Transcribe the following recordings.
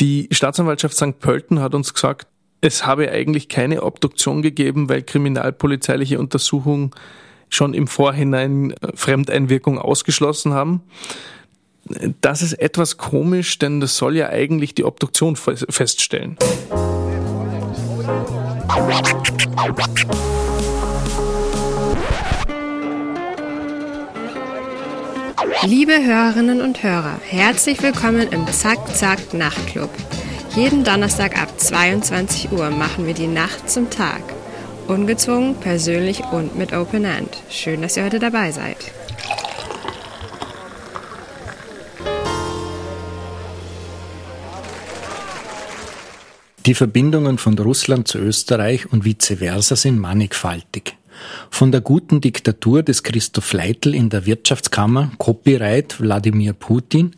Die Staatsanwaltschaft St. Pölten hat uns gesagt, es habe eigentlich keine Obduktion gegeben, weil kriminalpolizeiliche Untersuchungen schon im Vorhinein äh, Fremdeinwirkung ausgeschlossen haben. Das ist etwas komisch, denn das soll ja eigentlich die Obduktion feststellen. Liebe Hörerinnen und Hörer, herzlich willkommen im Zack Zack Nachtclub. Jeden Donnerstag ab 22 Uhr machen wir die Nacht zum Tag. Ungezwungen, persönlich und mit Open End. Schön, dass ihr heute dabei seid. Die Verbindungen von Russland zu Österreich und vice versa sind mannigfaltig. Von der guten Diktatur des Christoph Leitl in der Wirtschaftskammer, Copyright Wladimir Putin,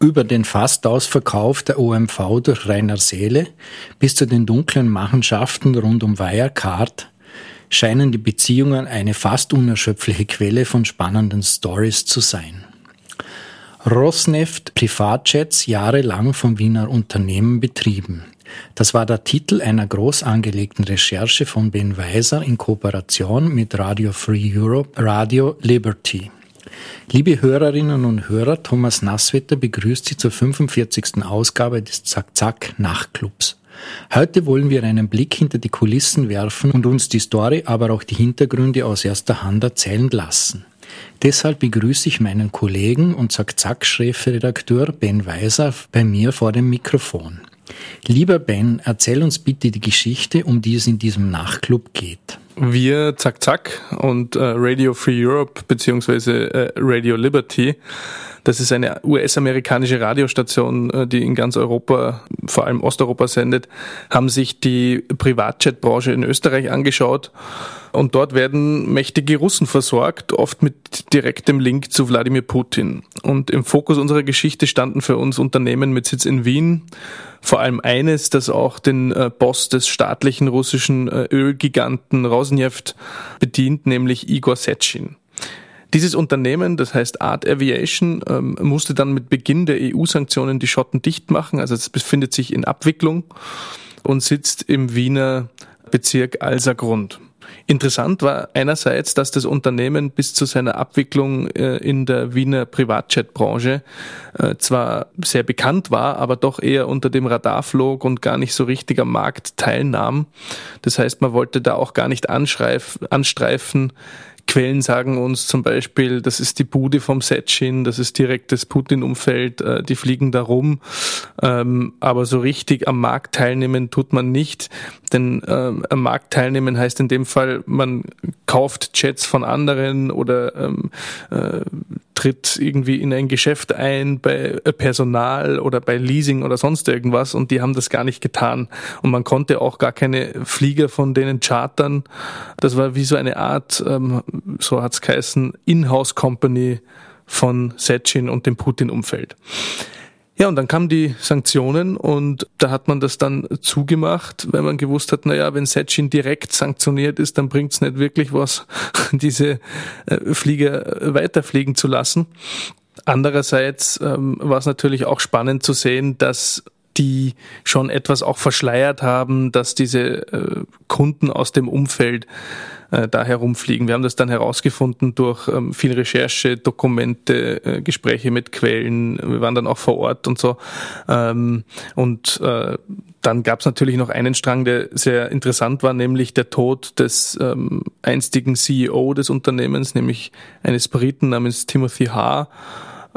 über den Fastausverkauf der OMV durch Rainer Seele bis zu den dunklen Machenschaften rund um Wirecard scheinen die Beziehungen eine fast unerschöpfliche Quelle von spannenden Stories zu sein. Rosneft Privatjets jahrelang vom Wiener Unternehmen betrieben. Das war der Titel einer groß angelegten Recherche von Ben Weiser in Kooperation mit Radio Free Europe, Radio Liberty. Liebe Hörerinnen und Hörer, Thomas Nasswetter begrüßt Sie zur 45. Ausgabe des Zack Zack Nachtclubs. Heute wollen wir einen Blick hinter die Kulissen werfen und uns die Story, aber auch die Hintergründe aus erster Hand erzählen lassen. Deshalb begrüße ich meinen Kollegen und Zack-Zack-Chefredakteur Ben Weiser bei mir vor dem Mikrofon. Lieber Ben, erzähl uns bitte die Geschichte, um die es in diesem Nachtclub geht. Wir, Zack Zack und äh, Radio Free Europe beziehungsweise äh, Radio Liberty, das ist eine US-amerikanische Radiostation, äh, die in ganz Europa, vor allem Osteuropa sendet, haben sich die Privatjet-Branche in Österreich angeschaut und dort werden mächtige Russen versorgt, oft mit direktem Link zu Wladimir Putin. Und im Fokus unserer Geschichte standen für uns Unternehmen mit Sitz in Wien, vor allem eines, das auch den äh, Boss des staatlichen russischen äh, Ölgiganten Rosneft bedient, nämlich Igor Setschin. Dieses Unternehmen, das heißt Art Aviation, ähm, musste dann mit Beginn der EU-Sanktionen die Schotten dicht machen. Also es befindet sich in Abwicklung und sitzt im Wiener Bezirk Alsergrund. Interessant war einerseits, dass das Unternehmen bis zu seiner Abwicklung äh, in der Wiener Privatjet-Branche äh, zwar sehr bekannt war, aber doch eher unter dem Radar flog und gar nicht so richtig am Markt teilnahm. Das heißt, man wollte da auch gar nicht anstreifen, Quellen sagen uns zum Beispiel, das ist die Bude vom Setschin, das ist direkt das Putin-Umfeld, äh, die fliegen da rum. Ähm, aber so richtig am Markt teilnehmen tut man nicht, denn ähm, am Markt teilnehmen heißt in dem Fall, man kauft Jets von anderen oder ähm, äh, tritt irgendwie in ein Geschäft ein bei Personal oder bei Leasing oder sonst irgendwas und die haben das gar nicht getan. Und man konnte auch gar keine Flieger von denen chartern. Das war wie so eine Art, ähm, so hat's geheißen, Inhouse-Company von Setchin und dem Putin-Umfeld. Ja, und dann kamen die Sanktionen und da hat man das dann zugemacht, weil man gewusst hat, naja, wenn Setchin direkt sanktioniert ist, dann bringt es nicht wirklich was, diese äh, Flieger weiterfliegen zu lassen. Andererseits ähm, war es natürlich auch spannend zu sehen, dass die schon etwas auch verschleiert haben, dass diese äh, Kunden aus dem Umfeld äh, da herumfliegen. Wir haben das dann herausgefunden durch ähm, viel Recherche, Dokumente, äh, Gespräche mit Quellen. Wir waren dann auch vor Ort und so. Ähm, und äh, dann gab es natürlich noch einen Strang, der sehr interessant war, nämlich der Tod des ähm, einstigen CEO des Unternehmens, nämlich eines Briten namens Timothy Haar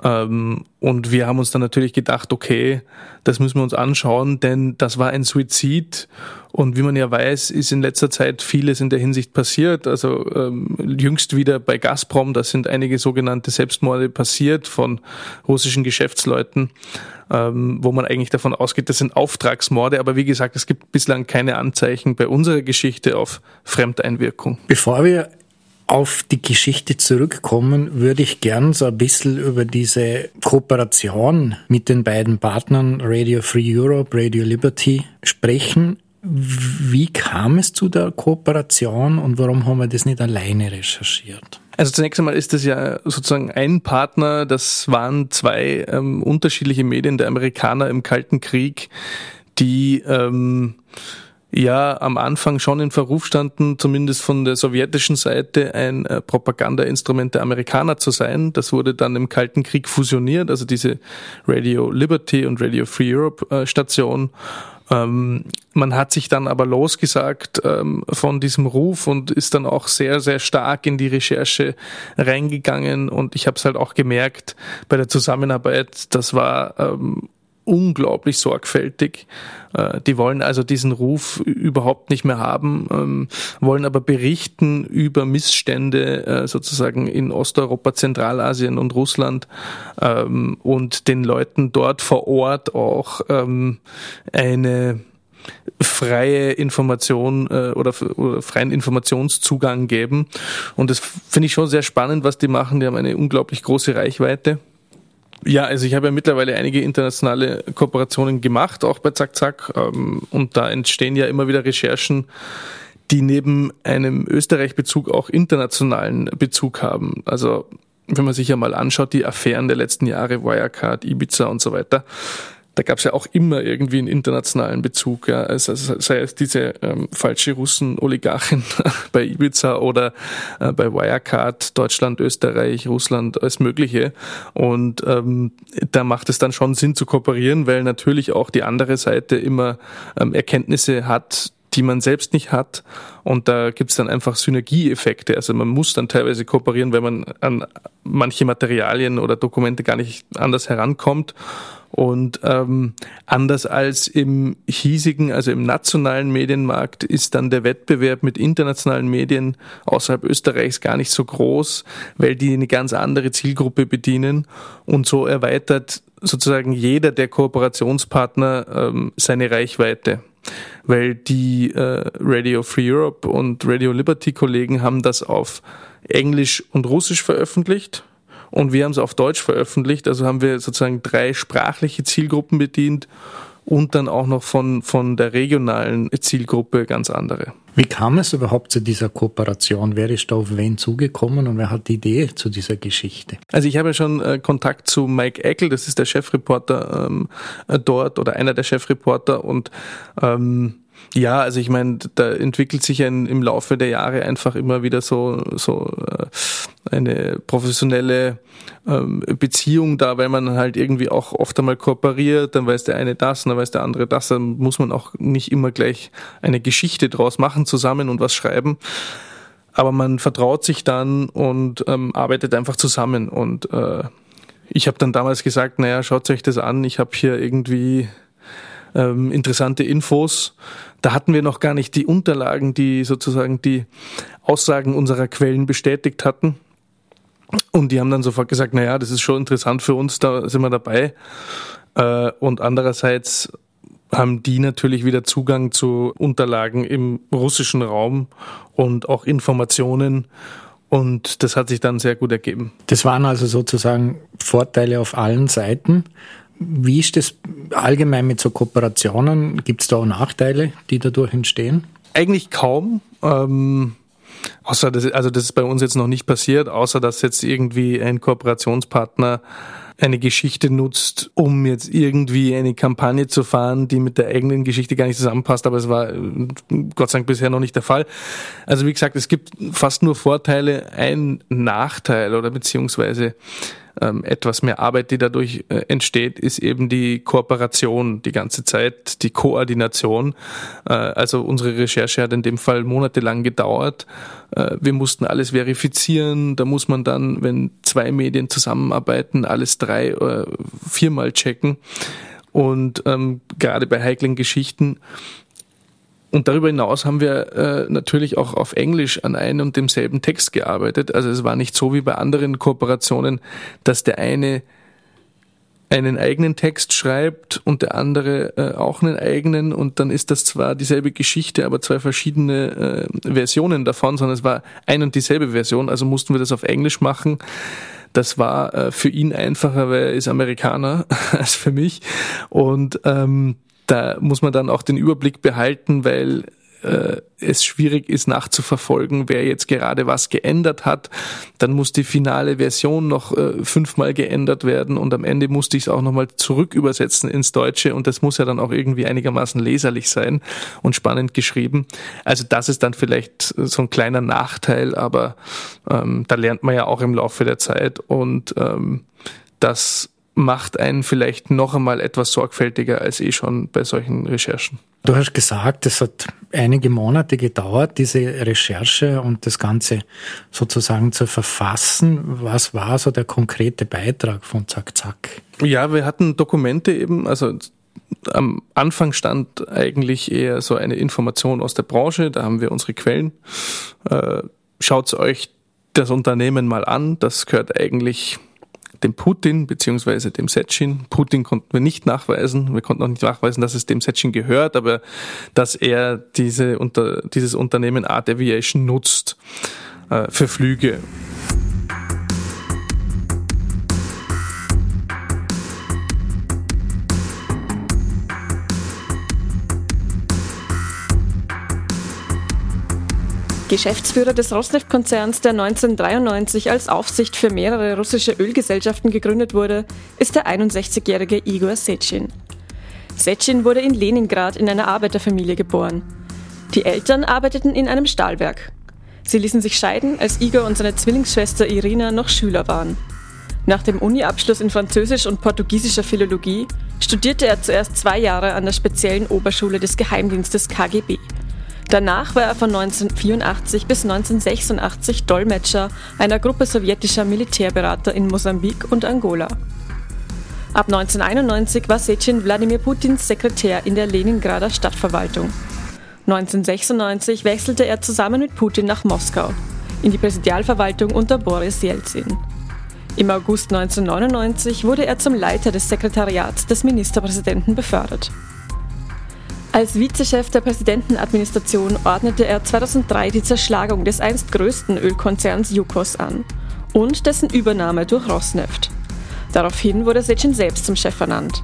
und wir haben uns dann natürlich gedacht, okay, das müssen wir uns anschauen, denn das war ein Suizid. Und wie man ja weiß, ist in letzter Zeit vieles in der Hinsicht passiert. Also ähm, jüngst wieder bei Gazprom, da sind einige sogenannte Selbstmorde passiert von russischen Geschäftsleuten, ähm, wo man eigentlich davon ausgeht, das sind Auftragsmorde. Aber wie gesagt, es gibt bislang keine Anzeichen bei unserer Geschichte auf Fremdeinwirkung. Bevor wir auf die Geschichte zurückkommen, würde ich gern so ein bisschen über diese Kooperation mit den beiden Partnern Radio Free Europe, Radio Liberty sprechen. Wie kam es zu der Kooperation und warum haben wir das nicht alleine recherchiert? Also zunächst einmal ist das ja sozusagen ein Partner, das waren zwei ähm, unterschiedliche Medien der Amerikaner im Kalten Krieg, die ähm, ja am Anfang schon in Verruf standen, zumindest von der sowjetischen Seite ein äh, Propagandainstrument der Amerikaner zu sein. Das wurde dann im Kalten Krieg fusioniert, also diese Radio Liberty und Radio Free Europe äh, Station. Ähm, man hat sich dann aber losgesagt ähm, von diesem Ruf und ist dann auch sehr, sehr stark in die Recherche reingegangen. Und ich habe es halt auch gemerkt bei der Zusammenarbeit, das war ähm, unglaublich sorgfältig. Äh, die wollen also diesen Ruf überhaupt nicht mehr haben, ähm, wollen aber berichten über Missstände äh, sozusagen in Osteuropa, Zentralasien und Russland ähm, und den Leuten dort vor Ort auch ähm, eine freie Information äh, oder, oder freien Informationszugang geben. Und das finde ich schon sehr spannend, was die machen. Die haben eine unglaublich große Reichweite. Ja, also ich habe ja mittlerweile einige internationale Kooperationen gemacht, auch bei Zack Zack. Ähm, und da entstehen ja immer wieder Recherchen, die neben einem Österreich-Bezug auch internationalen Bezug haben. Also wenn man sich ja mal anschaut, die Affären der letzten Jahre, Wirecard, Ibiza und so weiter, da gab es ja auch immer irgendwie einen internationalen Bezug, ja. Also, sei es diese ähm, falsche Russen-Oligarchin bei Ibiza oder äh, bei Wirecard, Deutschland, Österreich, Russland, alles Mögliche. Und ähm, da macht es dann schon Sinn zu kooperieren, weil natürlich auch die andere Seite immer ähm, Erkenntnisse hat, die man selbst nicht hat. Und da gibt's dann einfach Synergieeffekte. Also man muss dann teilweise kooperieren, weil man an manche Materialien oder Dokumente gar nicht anders herankommt. Und ähm, anders als im hiesigen, also im nationalen Medienmarkt, ist dann der Wettbewerb mit internationalen Medien außerhalb Österreichs gar nicht so groß, weil die eine ganz andere Zielgruppe bedienen. Und so erweitert sozusagen jeder der Kooperationspartner ähm, seine Reichweite. Weil die äh, Radio Free Europe und Radio Liberty Kollegen haben das auf Englisch und Russisch veröffentlicht und wir haben es auf Deutsch veröffentlicht. Also haben wir sozusagen drei sprachliche Zielgruppen bedient und dann auch noch von, von der regionalen Zielgruppe ganz andere. Wie kam es überhaupt zu dieser Kooperation? Wer ist da auf wen zugekommen und wer hat die Idee zu dieser Geschichte? Also ich habe ja schon äh, Kontakt zu Mike Eckel, das ist der Chefreporter ähm, äh, dort oder einer der Chefreporter und ähm, ja, also ich meine, da entwickelt sich ein, im Laufe der Jahre einfach immer wieder so, so äh, eine professionelle ähm, Beziehung da, weil man halt irgendwie auch oft einmal kooperiert, dann weiß der eine das, dann weiß der andere das, dann muss man auch nicht immer gleich eine Geschichte draus machen zusammen und was schreiben. Aber man vertraut sich dann und ähm, arbeitet einfach zusammen. Und äh, ich habe dann damals gesagt, naja, schaut euch das an, ich habe hier irgendwie ähm, interessante Infos. Da hatten wir noch gar nicht die Unterlagen, die sozusagen die Aussagen unserer Quellen bestätigt hatten. Und die haben dann sofort gesagt, naja, das ist schon interessant für uns, da sind wir dabei. Äh, und andererseits haben die natürlich wieder Zugang zu Unterlagen im russischen Raum und auch Informationen. Und das hat sich dann sehr gut ergeben. Das waren also sozusagen Vorteile auf allen Seiten. Wie ist das allgemein mit so Kooperationen? Gibt es da auch Nachteile, die dadurch entstehen? Eigentlich kaum. Ähm, außer das, also das ist bei uns jetzt noch nicht passiert, außer dass jetzt irgendwie ein Kooperationspartner eine Geschichte nutzt, um jetzt irgendwie eine Kampagne zu fahren, die mit der eigenen Geschichte gar nicht zusammenpasst, aber es war Gott sei Dank bisher noch nicht der Fall. Also wie gesagt, es gibt fast nur Vorteile, ein Nachteil oder beziehungsweise ähm, etwas mehr Arbeit, die dadurch äh, entsteht, ist eben die Kooperation die ganze Zeit, die Koordination. Äh, also unsere Recherche hat in dem Fall monatelang gedauert. Äh, wir mussten alles verifizieren. Da muss man dann, wenn zwei Medien zusammenarbeiten, alles drei, oder viermal checken. Und ähm, gerade bei heiklen Geschichten und darüber hinaus haben wir äh, natürlich auch auf Englisch an einem und demselben Text gearbeitet. Also es war nicht so wie bei anderen Kooperationen, dass der eine einen eigenen Text schreibt und der andere äh, auch einen eigenen und dann ist das zwar dieselbe Geschichte, aber zwei verschiedene äh, Versionen davon, sondern es war ein und dieselbe Version, also mussten wir das auf Englisch machen. Das war äh, für ihn einfacher, weil er ist Amerikaner als für mich und ähm, da muss man dann auch den Überblick behalten, weil äh, es schwierig ist nachzuverfolgen, wer jetzt gerade was geändert hat. Dann muss die finale Version noch äh, fünfmal geändert werden und am Ende musste ich es auch nochmal zurück übersetzen ins Deutsche und das muss ja dann auch irgendwie einigermaßen leserlich sein und spannend geschrieben. Also das ist dann vielleicht so ein kleiner Nachteil, aber ähm, da lernt man ja auch im Laufe der Zeit und ähm, das macht einen vielleicht noch einmal etwas sorgfältiger als eh schon bei solchen Recherchen. Du hast gesagt, es hat einige Monate gedauert, diese Recherche und das Ganze sozusagen zu verfassen. Was war so der konkrete Beitrag von Zack Zack? Ja, wir hatten Dokumente eben, also am Anfang stand eigentlich eher so eine Information aus der Branche, da haben wir unsere Quellen. Äh, Schaut euch das Unternehmen mal an, das gehört eigentlich dem Putin beziehungsweise dem Setschin. Putin konnten wir nicht nachweisen. Wir konnten auch nicht nachweisen, dass es dem Setschin gehört, aber dass er diese unter, dieses Unternehmen Art Aviation nutzt äh, für Flüge. Geschäftsführer des Rosneft-Konzerns, der 1993 als Aufsicht für mehrere russische Ölgesellschaften gegründet wurde, ist der 61-jährige Igor Sechin. Sechin wurde in Leningrad in einer Arbeiterfamilie geboren. Die Eltern arbeiteten in einem Stahlwerk. Sie ließen sich scheiden, als Igor und seine Zwillingsschwester Irina noch Schüler waren. Nach dem Uni-Abschluss in Französisch und portugiesischer Philologie studierte er zuerst zwei Jahre an der speziellen Oberschule des Geheimdienstes KGB. Danach war er von 1984 bis 1986 Dolmetscher einer Gruppe sowjetischer Militärberater in Mosambik und Angola. Ab 1991 war Sechin Wladimir Putins Sekretär in der Leningrader Stadtverwaltung. 1996 wechselte er zusammen mit Putin nach Moskau, in die Präsidialverwaltung unter Boris Jelzin. Im August 1999 wurde er zum Leiter des Sekretariats des Ministerpräsidenten befördert. Als Vizechef der Präsidentenadministration ordnete er 2003 die Zerschlagung des einst größten Ölkonzerns Yukos an und dessen Übernahme durch Rosneft. Daraufhin wurde Secin selbst zum Chef ernannt.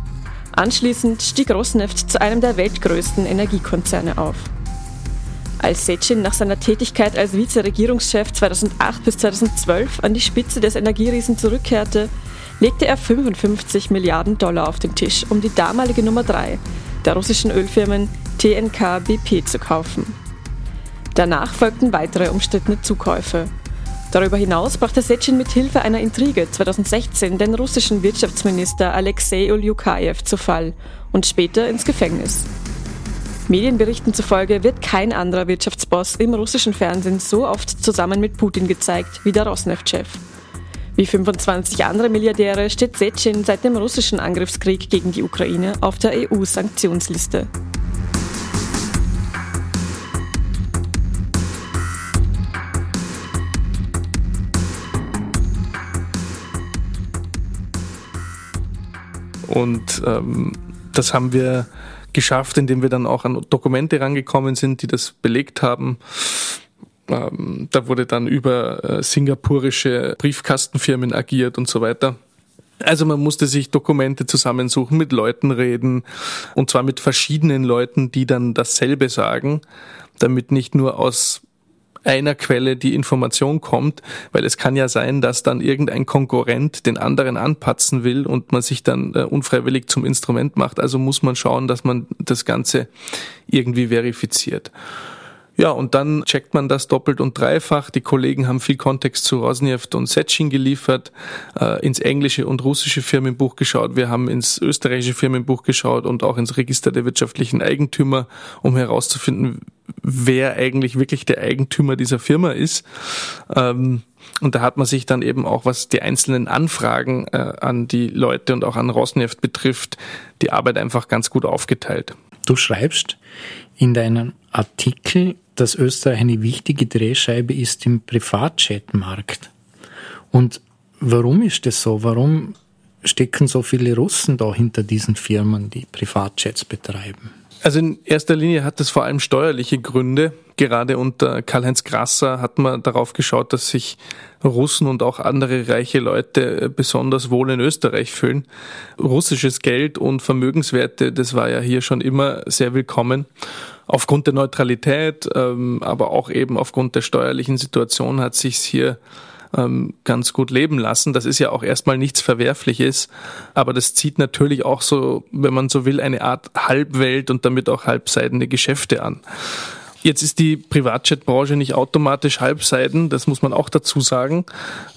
Anschließend stieg Rosneft zu einem der weltgrößten Energiekonzerne auf. Als Secin nach seiner Tätigkeit als Vizeregierungschef 2008 bis 2012 an die Spitze des Energieriesen zurückkehrte, legte er 55 Milliarden Dollar auf den Tisch, um die damalige Nummer 3, der russischen Ölfirmen TNK BP zu kaufen. Danach folgten weitere umstrittene Zukäufe. Darüber hinaus brachte Sechin mit Hilfe einer Intrige 2016 den russischen Wirtschaftsminister Alexei Ulyukayev zu Fall und später ins Gefängnis. Medienberichten zufolge wird kein anderer Wirtschaftsboss im russischen Fernsehen so oft zusammen mit Putin gezeigt wie der Rosneft-Chef. Wie 25 andere Milliardäre steht Sechin seit dem russischen Angriffskrieg gegen die Ukraine auf der EU-Sanktionsliste. Und ähm, das haben wir geschafft, indem wir dann auch an Dokumente rangekommen sind, die das belegt haben. Ähm, da wurde dann über äh, singapurische Briefkastenfirmen agiert und so weiter. Also man musste sich Dokumente zusammensuchen, mit Leuten reden und zwar mit verschiedenen Leuten, die dann dasselbe sagen, damit nicht nur aus einer Quelle die Information kommt, weil es kann ja sein, dass dann irgendein Konkurrent den anderen anpatzen will und man sich dann äh, unfreiwillig zum Instrument macht. Also muss man schauen, dass man das Ganze irgendwie verifiziert. Ja, und dann checkt man das doppelt und dreifach. Die Kollegen haben viel Kontext zu Rosneft und Setschin geliefert, äh, ins englische und russische Firmenbuch geschaut. Wir haben ins österreichische Firmenbuch geschaut und auch ins Register der wirtschaftlichen Eigentümer, um herauszufinden, wer eigentlich wirklich der Eigentümer dieser Firma ist. Ähm, und da hat man sich dann eben auch, was die einzelnen Anfragen äh, an die Leute und auch an Rosneft betrifft, die Arbeit einfach ganz gut aufgeteilt. Du schreibst in deinem Artikel, dass Österreich eine wichtige Drehscheibe ist im Privatjetmarkt. Und warum ist das so? Warum stecken so viele Russen da hinter diesen Firmen, die Privatjets betreiben? Also in erster Linie hat das vor allem steuerliche Gründe. Gerade unter Karl-Heinz Grasser hat man darauf geschaut, dass sich Russen und auch andere reiche Leute besonders wohl in Österreich fühlen. Russisches Geld und Vermögenswerte, das war ja hier schon immer sehr willkommen. Aufgrund der Neutralität, ähm, aber auch eben aufgrund der steuerlichen Situation hat sich's hier ähm, ganz gut leben lassen. Das ist ja auch erstmal nichts Verwerfliches, aber das zieht natürlich auch so, wenn man so will, eine Art Halbwelt und damit auch halbseidene Geschäfte an. Jetzt ist die Privatjet-Branche nicht automatisch halbseiden, das muss man auch dazu sagen.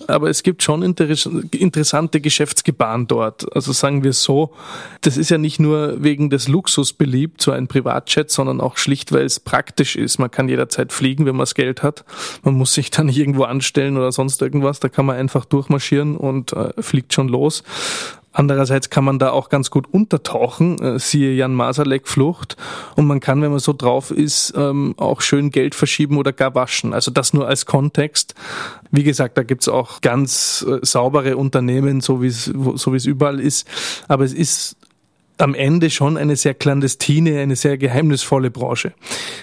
Aber es gibt schon interessante Geschäftsgebaren dort. Also sagen wir es so, das ist ja nicht nur wegen des Luxus beliebt, so ein Privatjet, sondern auch schlicht, weil es praktisch ist. Man kann jederzeit fliegen, wenn man das Geld hat. Man muss sich dann nicht irgendwo anstellen oder sonst irgendwas. Da kann man einfach durchmarschieren und äh, fliegt schon los. Andererseits kann man da auch ganz gut untertauchen, äh, siehe Jan Masalek Flucht. Und man kann, wenn man so drauf ist, ähm, auch schön Geld verschieben oder gar waschen. Also das nur als Kontext. Wie gesagt, da gibt's auch ganz äh, saubere Unternehmen, so wie so wie es überall ist. Aber es ist am Ende schon eine sehr clandestine, eine sehr geheimnisvolle Branche.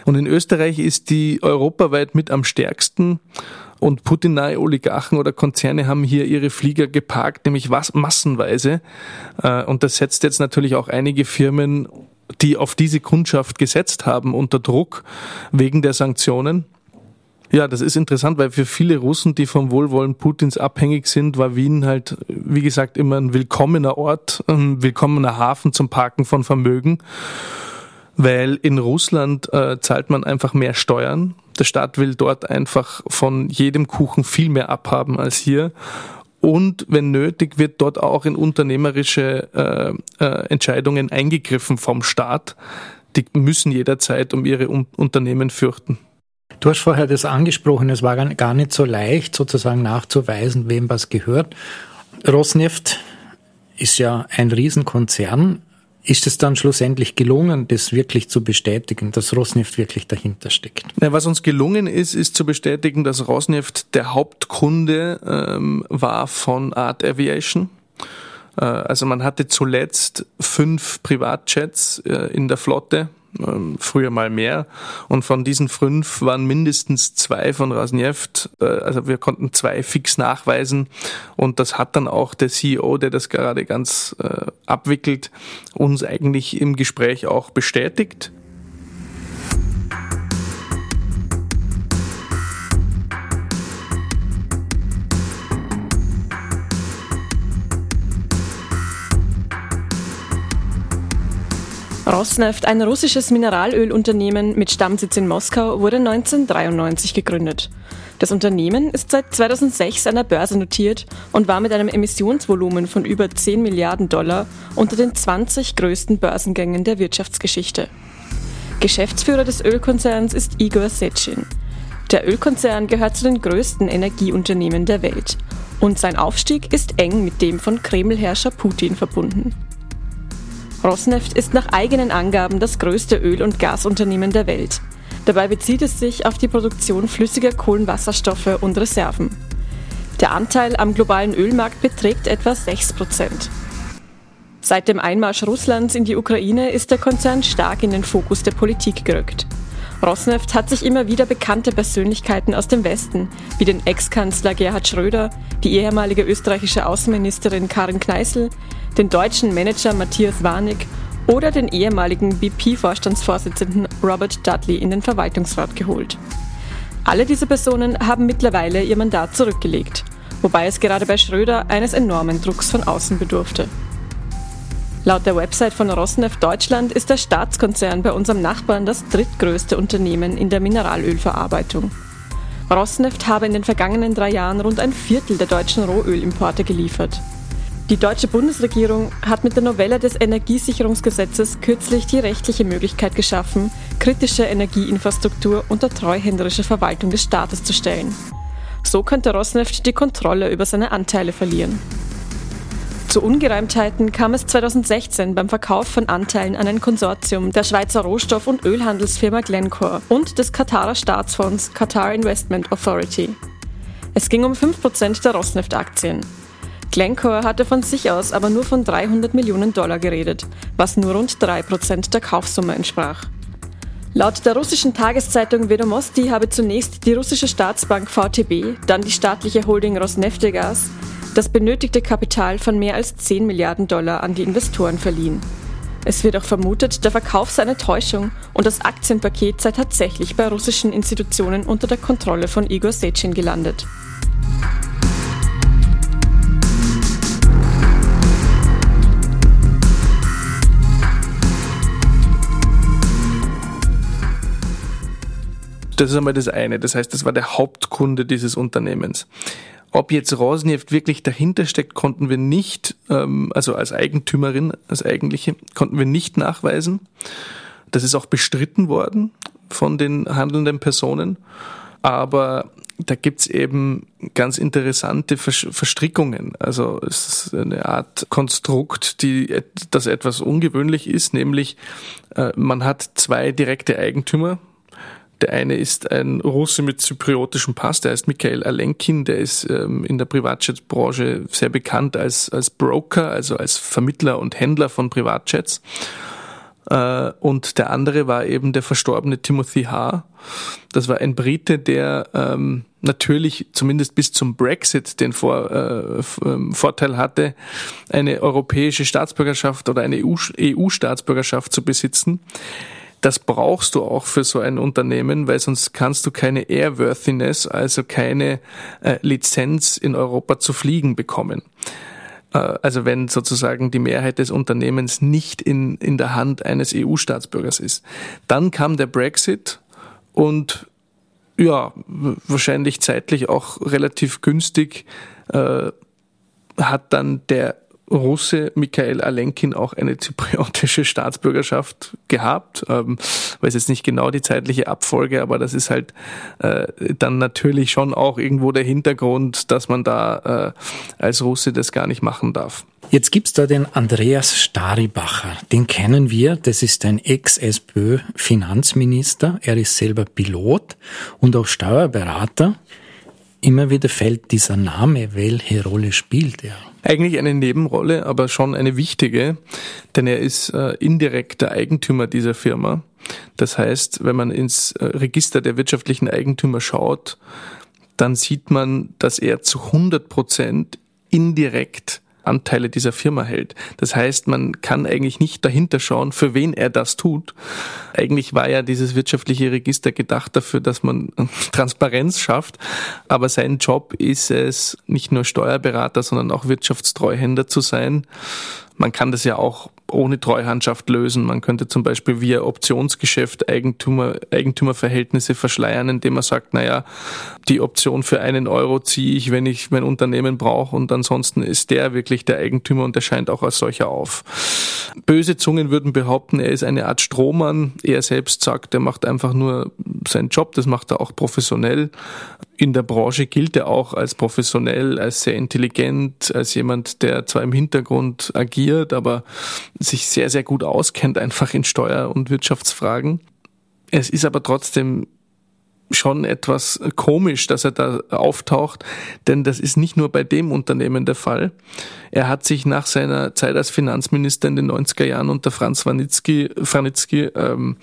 Und in Österreich ist die europaweit mit am stärksten und Putin-nahe Oligarchen oder Konzerne haben hier ihre Flieger geparkt, nämlich was, massenweise. Äh, und das setzt jetzt natürlich auch einige Firmen, die auf diese Kundschaft gesetzt haben, unter Druck wegen der Sanktionen. Ja, das ist interessant, weil für viele Russen, die vom Wohlwollen Putins abhängig sind, war Wien halt, wie gesagt, immer ein willkommener Ort, ein willkommener Hafen zum Parken von Vermögen weil in Russland äh, zahlt man einfach mehr Steuern. Der Staat will dort einfach von jedem Kuchen viel mehr abhaben als hier. Und wenn nötig, wird dort auch in unternehmerische äh, äh, Entscheidungen eingegriffen vom Staat. Die müssen jederzeit um ihre um Unternehmen fürchten. Du hast vorher das angesprochen, es war gar nicht so leicht sozusagen nachzuweisen, wem was gehört. Rosneft ist ja ein Riesenkonzern ist es dann schlussendlich gelungen, das wirklich zu bestätigen, dass Rosneft wirklich dahinter steckt? Ja, was uns gelungen ist, ist zu bestätigen, dass Rosneft der Hauptkunde ähm, war von Art Aviation. Äh, also man hatte zuletzt fünf Privatjets äh, in der Flotte früher mal mehr. Und von diesen fünf waren mindestens zwei von Rasneft. Äh, also wir konnten zwei fix nachweisen. Und das hat dann auch der CEO, der das gerade ganz äh, abwickelt, uns eigentlich im Gespräch auch bestätigt. Rosneft, ein russisches Mineralölunternehmen mit Stammsitz in Moskau, wurde 1993 gegründet. Das Unternehmen ist seit 2006 an der Börse notiert und war mit einem Emissionsvolumen von über 10 Milliarden Dollar unter den 20 größten Börsengängen der Wirtschaftsgeschichte. Geschäftsführer des Ölkonzerns ist Igor Sechin. Der Ölkonzern gehört zu den größten Energieunternehmen der Welt und sein Aufstieg ist eng mit dem von Kremlherrscher Putin verbunden. Rosneft ist nach eigenen Angaben das größte Öl- und Gasunternehmen der Welt. Dabei bezieht es sich auf die Produktion flüssiger Kohlenwasserstoffe und Reserven. Der Anteil am globalen Ölmarkt beträgt etwa 6 Prozent. Seit dem Einmarsch Russlands in die Ukraine ist der Konzern stark in den Fokus der Politik gerückt. Rosneft hat sich immer wieder bekannte Persönlichkeiten aus dem Westen, wie den Ex-Kanzler Gerhard Schröder, die ehemalige österreichische Außenministerin Karin Kneißl, den deutschen Manager Matthias Warnig oder den ehemaligen BP-Vorstandsvorsitzenden Robert Dudley in den Verwaltungsrat geholt. Alle diese Personen haben mittlerweile ihr Mandat zurückgelegt, wobei es gerade bei Schröder eines enormen Drucks von außen bedurfte. Laut der Website von Rosneft Deutschland ist der Staatskonzern bei unserem Nachbarn das drittgrößte Unternehmen in der Mineralölverarbeitung. Rosneft habe in den vergangenen drei Jahren rund ein Viertel der deutschen Rohölimporte geliefert. Die deutsche Bundesregierung hat mit der Novelle des Energiesicherungsgesetzes kürzlich die rechtliche Möglichkeit geschaffen, kritische Energieinfrastruktur unter treuhänderische Verwaltung des Staates zu stellen. So könnte Rosneft die Kontrolle über seine Anteile verlieren. Zu Ungereimtheiten kam es 2016 beim Verkauf von Anteilen an ein Konsortium der Schweizer Rohstoff- und Ölhandelsfirma Glencore und des Katarer Staatsfonds Qatar Investment Authority. Es ging um 5% der Rosneft-Aktien. Glencore hatte von sich aus aber nur von 300 Millionen Dollar geredet, was nur rund 3% der Kaufsumme entsprach. Laut der russischen Tageszeitung Vedomosti habe zunächst die russische Staatsbank VTB, dann die staatliche Holding Rosneftegas das benötigte Kapital von mehr als 10 Milliarden Dollar an die Investoren verliehen. Es wird auch vermutet, der Verkauf sei eine Täuschung und das Aktienpaket sei tatsächlich bei russischen Institutionen unter der Kontrolle von Igor Sechin gelandet. Das ist einmal das eine. Das heißt, das war der Hauptkunde dieses Unternehmens. Ob jetzt Rosneft wirklich dahinter steckt, konnten wir nicht, ähm, also als Eigentümerin, als eigentliche, konnten wir nicht nachweisen. Das ist auch bestritten worden von den handelnden Personen. Aber da gibt's eben ganz interessante Verstrickungen. Also es ist eine Art Konstrukt, die das etwas ungewöhnlich ist, nämlich äh, man hat zwei direkte Eigentümer, der eine ist ein Russe mit zypriotischem Pass, der heißt Michael Alenkin, der ist ähm, in der Privatjet-Branche sehr bekannt als, als Broker, also als Vermittler und Händler von Privatjets. Äh, und der andere war eben der verstorbene Timothy H. Das war ein Brite, der ähm, natürlich zumindest bis zum Brexit den Vor, äh, ähm, Vorteil hatte, eine europäische Staatsbürgerschaft oder eine EU-Staatsbürgerschaft zu besitzen das brauchst du auch für so ein Unternehmen, weil sonst kannst du keine Airworthiness, also keine äh, Lizenz in Europa zu fliegen bekommen. Äh, also wenn sozusagen die Mehrheit des Unternehmens nicht in, in der Hand eines EU-Staatsbürgers ist. Dann kam der Brexit und ja, wahrscheinlich zeitlich auch relativ günstig äh, hat dann der Russe Michael Alenkin auch eine zypriotische Staatsbürgerschaft gehabt. Ähm, weiß jetzt nicht genau die zeitliche Abfolge, aber das ist halt äh, dann natürlich schon auch irgendwo der Hintergrund, dass man da äh, als Russe das gar nicht machen darf. Jetzt gibt's da den Andreas Staribacher. Den kennen wir. Das ist ein Ex-SPÖ-Finanzminister. Er ist selber Pilot und auch Steuerberater. Immer wieder fällt dieser Name. Welche Rolle spielt er? Eigentlich eine Nebenrolle, aber schon eine wichtige, denn er ist äh, indirekter Eigentümer dieser Firma. Das heißt, wenn man ins äh, Register der wirtschaftlichen Eigentümer schaut, dann sieht man, dass er zu 100 Prozent indirekt Anteile dieser Firma hält. Das heißt, man kann eigentlich nicht dahinter schauen, für wen er das tut. Eigentlich war ja dieses wirtschaftliche Register gedacht dafür, dass man Transparenz schafft. Aber sein Job ist es, nicht nur Steuerberater, sondern auch Wirtschaftstreuhänder zu sein. Man kann das ja auch ohne Treuhandschaft lösen. Man könnte zum Beispiel via Optionsgeschäft Eigentümer, Eigentümerverhältnisse verschleiern, indem man sagt, naja, die Option für einen Euro ziehe ich, wenn ich mein Unternehmen brauche und ansonsten ist der wirklich der Eigentümer und erscheint auch als solcher auf. Böse Zungen würden behaupten, er ist eine Art Strohmann. Er selbst sagt, er macht einfach nur seinen Job, das macht er auch professionell. In der Branche gilt er auch als professionell, als sehr intelligent, als jemand, der zwar im Hintergrund agiert, aber sich sehr, sehr gut auskennt, einfach in Steuer- und Wirtschaftsfragen. Es ist aber trotzdem schon etwas komisch, dass er da auftaucht, denn das ist nicht nur bei dem Unternehmen der Fall. Er hat sich nach seiner Zeit als Finanzminister in den 90er Jahren unter Franz Wanitzki, Franitzky ähm,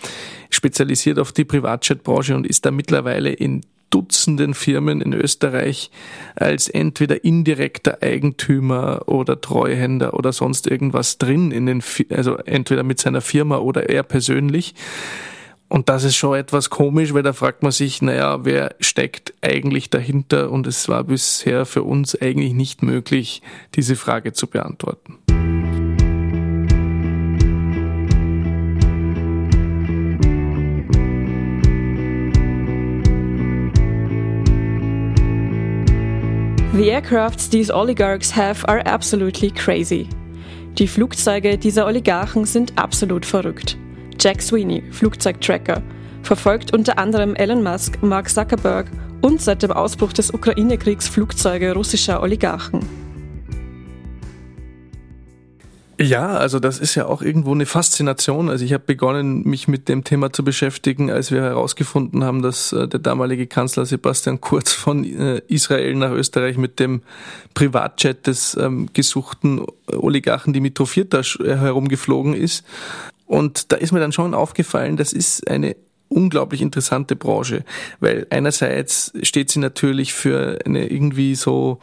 spezialisiert auf die Privatjetbranche und ist da mittlerweile in Dutzenden Firmen in Österreich als entweder indirekter Eigentümer oder Treuhänder oder sonst irgendwas drin in den, also entweder mit seiner Firma oder er persönlich. Und das ist schon etwas komisch, weil da fragt man sich, naja, wer steckt eigentlich dahinter? Und es war bisher für uns eigentlich nicht möglich, diese Frage zu beantworten. The aircrafts these oligarchs have are absolutely crazy. Die Flugzeuge dieser Oligarchen sind absolut verrückt. Jack Sweeney, Flugzeugtracker, verfolgt unter anderem Elon Musk, Mark Zuckerberg und seit dem Ausbruch des Ukraine-Kriegs Flugzeuge russischer Oligarchen. Ja, also das ist ja auch irgendwo eine Faszination. Also ich habe begonnen, mich mit dem Thema zu beschäftigen, als wir herausgefunden haben, dass äh, der damalige Kanzler Sebastian Kurz von äh, Israel nach Österreich mit dem Privatjet des ähm, gesuchten Oligarchen Dimitrov Firtasch äh, herumgeflogen ist. Und da ist mir dann schon aufgefallen, das ist eine unglaublich interessante Branche, weil einerseits steht sie natürlich für eine irgendwie so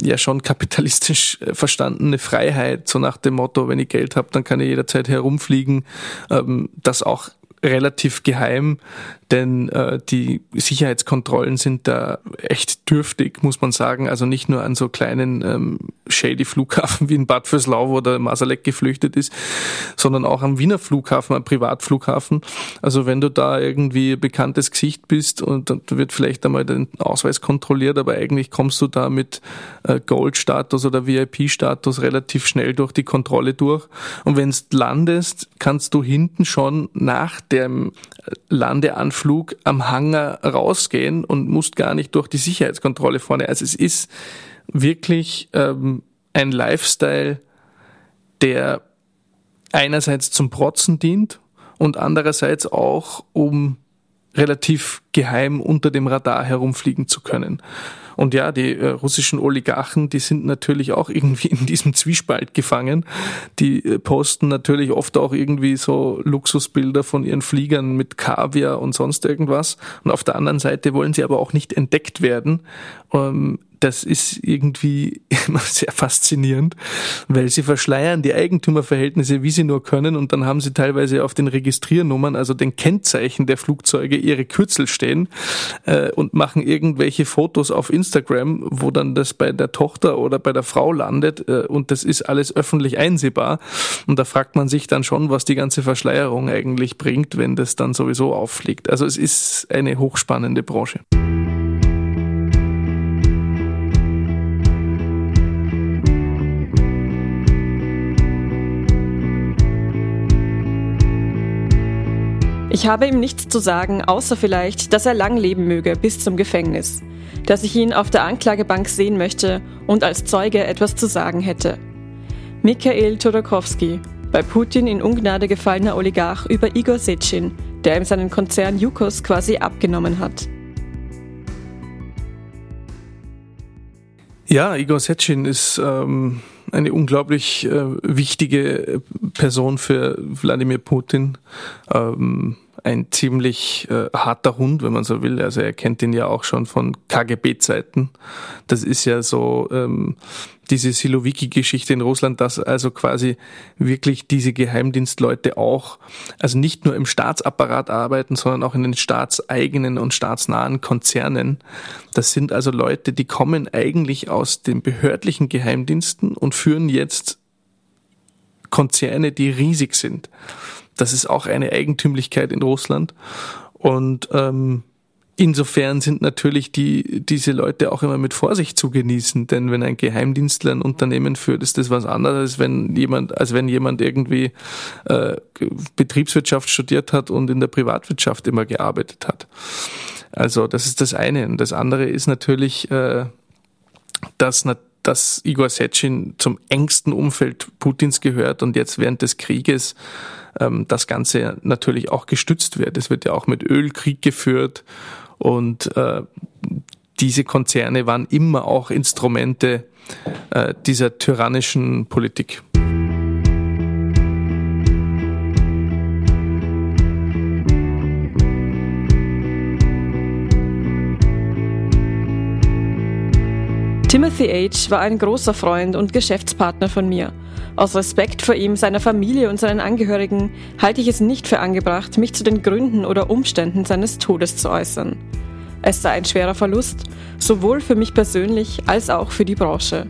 ja schon kapitalistisch äh, verstandene Freiheit, so nach dem Motto, wenn ich Geld habe, dann kann ich jederzeit herumfliegen, ähm, das auch relativ geheim, denn äh, die Sicherheitskontrollen sind da echt dürftig, muss man sagen. Also nicht nur an so kleinen ähm, shady Flughafen wie in Bad Fürslau, wo der Masalek geflüchtet ist, sondern auch am Wiener Flughafen, am Privatflughafen. Also wenn du da irgendwie bekanntes Gesicht bist und dann wird vielleicht einmal dein Ausweis kontrolliert, aber eigentlich kommst du da mit äh, Gold-Status oder VIP-Status relativ schnell durch die Kontrolle durch. Und wenn landest, kannst du hinten schon nach dem Landeanflug am Hangar rausgehen und musst gar nicht durch die Sicherheitskontrolle vorne. Also es ist wirklich ähm, ein Lifestyle, der einerseits zum Protzen dient und andererseits auch, um relativ geheim unter dem Radar herumfliegen zu können. Und ja, die äh, russischen Oligarchen, die sind natürlich auch irgendwie in diesem Zwiespalt gefangen. Die äh, posten natürlich oft auch irgendwie so Luxusbilder von ihren Fliegern mit Kaviar und sonst irgendwas. Und auf der anderen Seite wollen sie aber auch nicht entdeckt werden. Ähm, das ist irgendwie immer sehr faszinierend, weil sie verschleiern die Eigentümerverhältnisse, wie sie nur können, und dann haben sie teilweise auf den Registriernummern, also den Kennzeichen der Flugzeuge, ihre Kürzel stehen äh, und machen irgendwelche Fotos auf Instagram, wo dann das bei der Tochter oder bei der Frau landet, äh, und das ist alles öffentlich einsehbar. Und da fragt man sich dann schon, was die ganze Verschleierung eigentlich bringt, wenn das dann sowieso auffliegt. Also es ist eine hochspannende Branche. Ich habe ihm nichts zu sagen, außer vielleicht, dass er lang leben möge bis zum Gefängnis, dass ich ihn auf der Anklagebank sehen möchte und als Zeuge etwas zu sagen hätte. Mikhail Chodorkowski, bei Putin in Ungnade gefallener Oligarch über Igor Sechin, der ihm seinen Konzern Yukos quasi abgenommen hat. Ja, Igor Sechin ist ähm, eine unglaublich äh, wichtige Person für Wladimir Putin. Ähm, ein ziemlich äh, harter Hund, wenn man so will. Also er kennt ihn ja auch schon von KGB-Zeiten. Das ist ja so ähm, diese Siloviki-Geschichte in Russland, dass also quasi wirklich diese Geheimdienstleute auch, also nicht nur im Staatsapparat arbeiten, sondern auch in den staatseigenen und staatsnahen Konzernen. Das sind also Leute, die kommen eigentlich aus den behördlichen Geheimdiensten und führen jetzt Konzerne, die riesig sind. Das ist auch eine Eigentümlichkeit in Russland. Und ähm, insofern sind natürlich die, diese Leute auch immer mit Vorsicht zu genießen, denn wenn ein Geheimdienstler ein Unternehmen führt, ist das was anderes, als wenn jemand, als wenn jemand irgendwie äh, Betriebswirtschaft studiert hat und in der Privatwirtschaft immer gearbeitet hat. Also das ist das eine. Und das andere ist natürlich, äh, dass natürlich dass Igor Sechin zum engsten Umfeld Putins gehört und jetzt während des Krieges ähm, das Ganze natürlich auch gestützt wird. Es wird ja auch mit Ölkrieg geführt und äh, diese Konzerne waren immer auch Instrumente äh, dieser tyrannischen Politik. Timothy H. war ein großer Freund und Geschäftspartner von mir. Aus Respekt vor ihm, seiner Familie und seinen Angehörigen halte ich es nicht für angebracht, mich zu den Gründen oder Umständen seines Todes zu äußern. Es sei ein schwerer Verlust, sowohl für mich persönlich als auch für die Branche.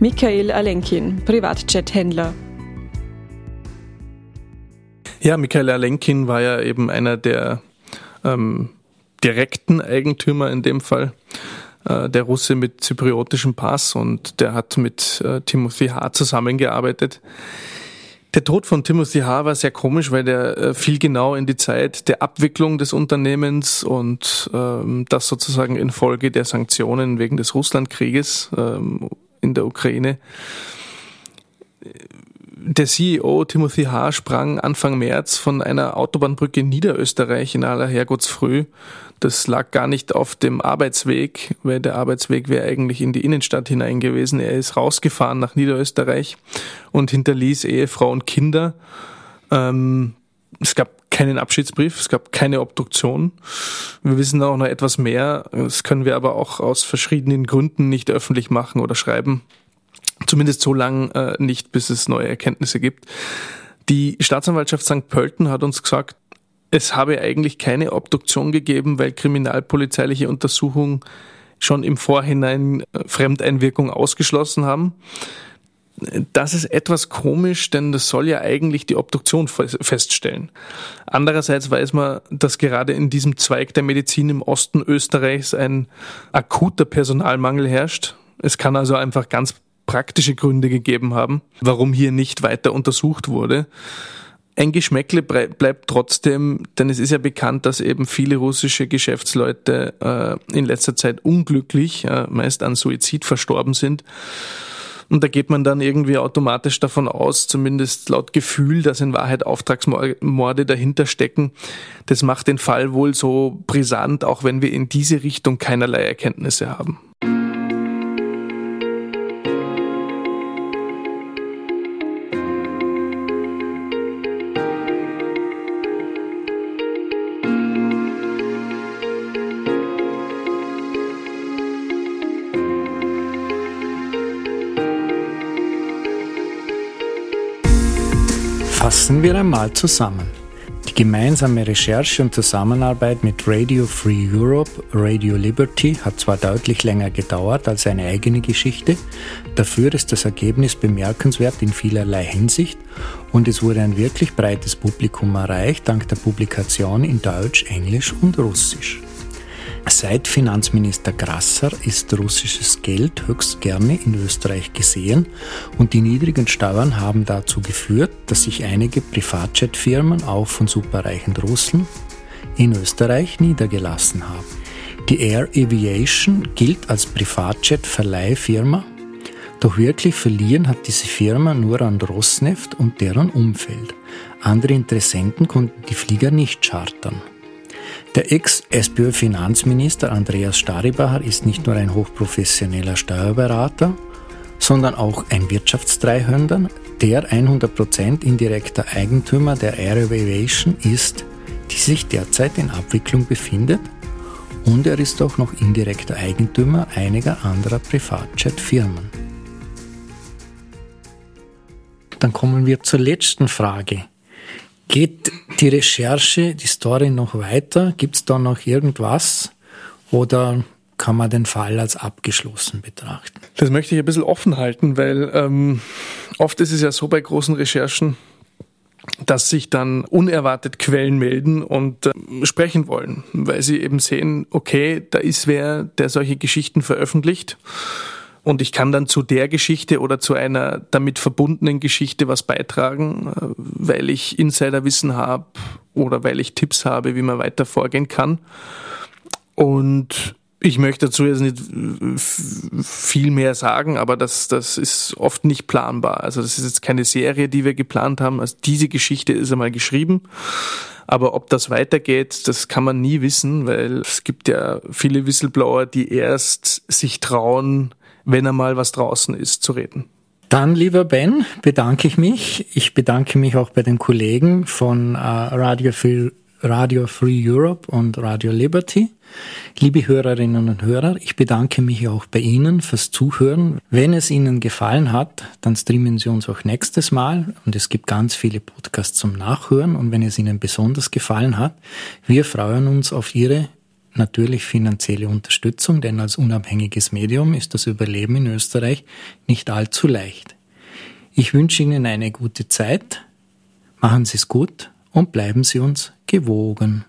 Michael Alenkin, Privatjet-Händler. Ja, Michael Alenkin war ja eben einer der ähm, direkten Eigentümer in dem Fall äh, der Russe mit zypriotischem Pass und der hat mit äh, Timothy H. zusammengearbeitet. Der Tod von Timothy H. war sehr komisch, weil der äh, fiel genau in die Zeit der Abwicklung des Unternehmens und ähm, das sozusagen infolge der Sanktionen wegen des Russlandkrieges ähm, in der Ukraine. Der CEO Timothy H. sprang Anfang März von einer Autobahnbrücke in Niederösterreich in aller Herrgottsfrüh das lag gar nicht auf dem Arbeitsweg, weil der Arbeitsweg wäre eigentlich in die Innenstadt hinein gewesen. Er ist rausgefahren nach Niederösterreich und hinterließ Ehefrau und Kinder. Ähm, es gab keinen Abschiedsbrief, es gab keine Obduktion. Wir wissen auch noch etwas mehr, das können wir aber auch aus verschiedenen Gründen nicht öffentlich machen oder schreiben. Zumindest so lang äh, nicht, bis es neue Erkenntnisse gibt. Die Staatsanwaltschaft St. Pölten hat uns gesagt, es habe eigentlich keine Obduktion gegeben, weil kriminalpolizeiliche Untersuchungen schon im Vorhinein äh, Fremdeinwirkung ausgeschlossen haben. Das ist etwas komisch, denn das soll ja eigentlich die Obduktion feststellen. Andererseits weiß man, dass gerade in diesem Zweig der Medizin im Osten Österreichs ein akuter Personalmangel herrscht. Es kann also einfach ganz praktische Gründe gegeben haben, warum hier nicht weiter untersucht wurde. Ein Geschmäckle bleibt trotzdem, denn es ist ja bekannt, dass eben viele russische Geschäftsleute äh, in letzter Zeit unglücklich, äh, meist an Suizid verstorben sind. Und da geht man dann irgendwie automatisch davon aus, zumindest laut Gefühl, dass in Wahrheit Auftragsmorde dahinter stecken. Das macht den Fall wohl so brisant, auch wenn wir in diese Richtung keinerlei Erkenntnisse haben. Fassen wir einmal zusammen. Die gemeinsame Recherche und Zusammenarbeit mit Radio Free Europe, Radio Liberty hat zwar deutlich länger gedauert als eine eigene Geschichte, dafür ist das Ergebnis bemerkenswert in vielerlei Hinsicht und es wurde ein wirklich breites Publikum erreicht dank der Publikation in Deutsch, Englisch und Russisch. Seit Finanzminister Grasser ist russisches Geld höchst gerne in Österreich gesehen und die niedrigen Steuern haben dazu geführt, dass sich einige Privatjetfirmen auch von superreichen Russen in Österreich niedergelassen haben. Die Air Aviation gilt als Privatjet-Verleihfirma, doch wirklich verlieren hat diese Firma nur an Rosneft und deren Umfeld. Andere Interessenten konnten die Flieger nicht chartern. Der Ex-SPÖ-Finanzminister Andreas Staribacher ist nicht nur ein hochprofessioneller Steuerberater, sondern auch ein Wirtschaftsdreihänder, der 100% indirekter Eigentümer der Air Aviation ist, die sich derzeit in Abwicklung befindet und er ist auch noch indirekter Eigentümer einiger anderer Privatjet-Firmen. Dann kommen wir zur letzten Frage. Geht die Recherche, die Story noch weiter? Gibt es da noch irgendwas? Oder kann man den Fall als abgeschlossen betrachten? Das möchte ich ein bisschen offen halten, weil ähm, oft ist es ja so bei großen Recherchen, dass sich dann unerwartet Quellen melden und äh, sprechen wollen, weil sie eben sehen, okay, da ist wer, der solche Geschichten veröffentlicht und ich kann dann zu der Geschichte oder zu einer damit verbundenen Geschichte was beitragen, äh, weil ich Insiderwissen habe oder weil ich Tipps habe, wie man weiter vorgehen kann. Und ich möchte dazu jetzt nicht viel mehr sagen, aber das, das ist oft nicht planbar. Also das ist jetzt keine Serie, die wir geplant haben. Also diese Geschichte ist einmal geschrieben. Aber ob das weitergeht, das kann man nie wissen, weil es gibt ja viele Whistleblower, die erst sich trauen, wenn einmal was draußen ist, zu reden. Dann, lieber Ben, bedanke ich mich. Ich bedanke mich auch bei den Kollegen von äh, Radio, Free, Radio Free Europe und Radio Liberty. Liebe Hörerinnen und Hörer, ich bedanke mich auch bei Ihnen fürs Zuhören. Wenn es Ihnen gefallen hat, dann streamen Sie uns auch nächstes Mal und es gibt ganz viele Podcasts zum Nachhören und wenn es Ihnen besonders gefallen hat, wir freuen uns auf Ihre natürlich finanzielle Unterstützung, denn als unabhängiges Medium ist das Überleben in Österreich nicht allzu leicht. Ich wünsche Ihnen eine gute Zeit, machen Sie es gut und bleiben Sie uns gewogen.